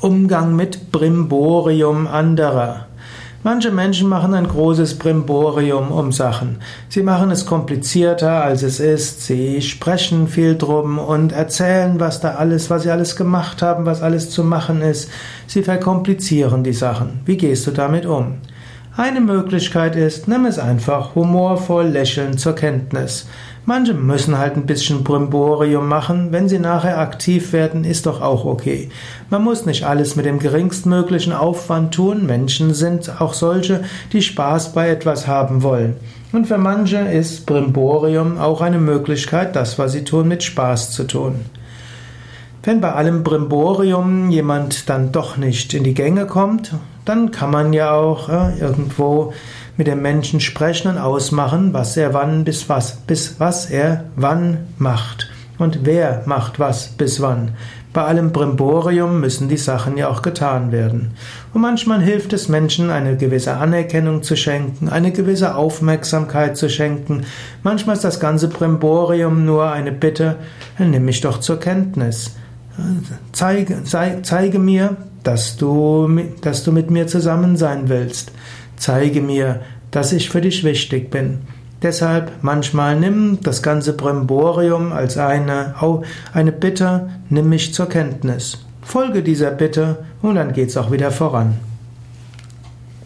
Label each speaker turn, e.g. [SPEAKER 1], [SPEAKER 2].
[SPEAKER 1] Umgang mit Brimborium anderer. Manche Menschen machen ein großes Brimborium um Sachen. Sie machen es komplizierter, als es ist. Sie sprechen viel drum und erzählen, was da alles, was sie alles gemacht haben, was alles zu machen ist. Sie verkomplizieren die Sachen. Wie gehst du damit um? Eine Möglichkeit ist, nimm es einfach humorvoll lächeln zur Kenntnis. Manche müssen halt ein bisschen Brimborium machen. Wenn sie nachher aktiv werden, ist doch auch okay. Man muss nicht alles mit dem geringstmöglichen Aufwand tun. Menschen sind auch solche, die Spaß bei etwas haben wollen. Und für manche ist Brimborium auch eine Möglichkeit, das, was sie tun, mit Spaß zu tun. Wenn bei allem Brimborium jemand dann doch nicht in die Gänge kommt, dann kann man ja auch äh, irgendwo mit dem Menschen sprechen und ausmachen, was er wann bis was, bis was er wann macht. Und wer macht was bis wann. Bei allem Brimborium müssen die Sachen ja auch getan werden. Und manchmal hilft es Menschen, eine gewisse Anerkennung zu schenken, eine gewisse Aufmerksamkeit zu schenken. Manchmal ist das ganze Brimborium nur eine Bitte, nimm mich doch zur Kenntnis. Zeige, zeige mir, dass du, dass du mit mir zusammen sein willst. Zeige mir, dass ich für dich wichtig bin. Deshalb manchmal nimm das ganze Bremborium als eine, eine Bitte, nimm mich zur Kenntnis. Folge dieser Bitte und dann geht's auch wieder voran.